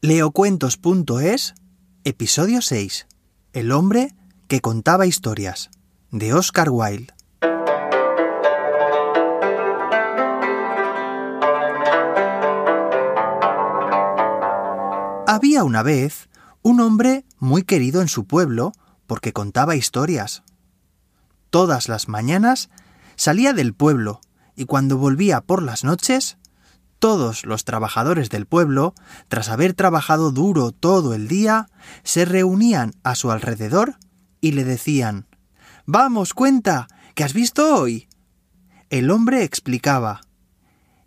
Leocuentos.es, episodio 6. El hombre que contaba historias, de Oscar Wilde. Había una vez un hombre muy querido en su pueblo porque contaba historias. Todas las mañanas salía del pueblo y cuando volvía por las noches todos los trabajadores del pueblo, tras haber trabajado duro todo el día, se reunían a su alrededor y le decían Vamos, cuenta, ¿qué has visto hoy? El hombre explicaba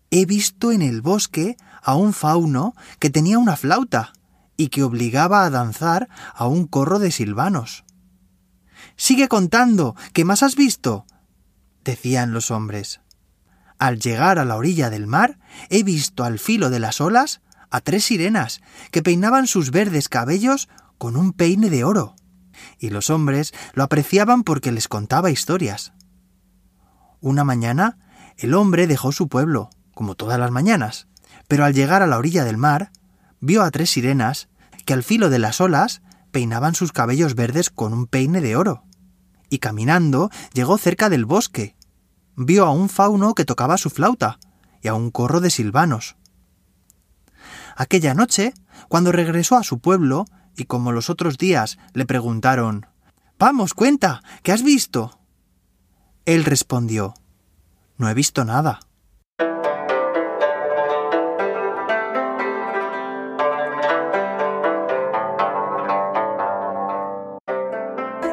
He visto en el bosque a un fauno que tenía una flauta y que obligaba a danzar a un corro de silvanos. Sigue contando, ¿qué más has visto? decían los hombres. Al llegar a la orilla del mar, he visto al filo de las olas a tres sirenas que peinaban sus verdes cabellos con un peine de oro. Y los hombres lo apreciaban porque les contaba historias. Una mañana, el hombre dejó su pueblo, como todas las mañanas, pero al llegar a la orilla del mar, vio a tres sirenas que al filo de las olas peinaban sus cabellos verdes con un peine de oro. Y caminando llegó cerca del bosque, vio a un fauno que tocaba su flauta y a un corro de silvanos. Aquella noche, cuando regresó a su pueblo, y como los otros días le preguntaron Vamos, cuenta, ¿qué has visto? Él respondió No he visto nada.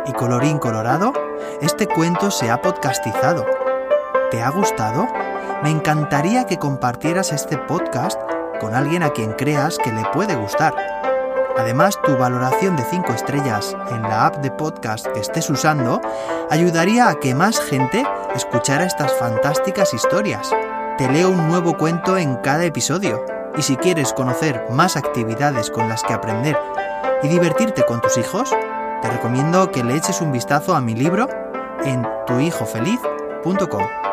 Y colorín colorado, este cuento se ha podcastizado ¿Te ha gustado? Me encantaría que compartieras este podcast con alguien a quien creas que le puede gustar. Además, tu valoración de 5 estrellas en la app de podcast que estés usando ayudaría a que más gente escuchara estas fantásticas historias. Te leo un nuevo cuento en cada episodio. Y si quieres conocer más actividades con las que aprender y divertirte con tus hijos, te recomiendo que le eches un vistazo a mi libro en tuhijofeliz.com.